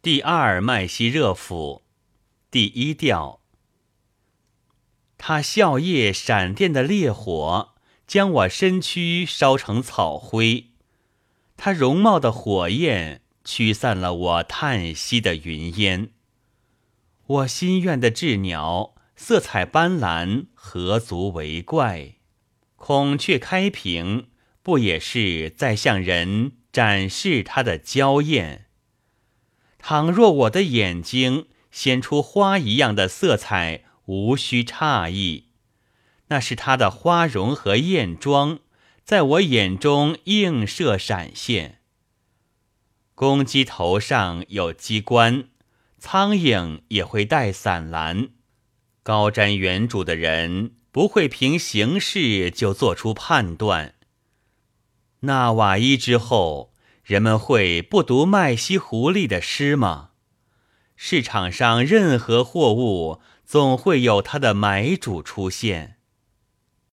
第二麦西热府，第一调。他笑靥闪电的烈火，将我身躯烧成草灰；他容貌的火焰，驱散了我叹息的云烟。我心愿的鸷鸟，色彩斑斓，何足为怪？孔雀开屏，不也是在向人展示它的娇艳？倘若我的眼睛显出花一样的色彩，无需诧异，那是它的花容和艳妆在我眼中映射闪现。公鸡头上有鸡冠，苍蝇也会带伞蓝。高瞻远瞩的人不会凭形式就做出判断。纳瓦伊之后。人们会不读麦西狐狸的诗吗？市场上任何货物总会有它的买主出现。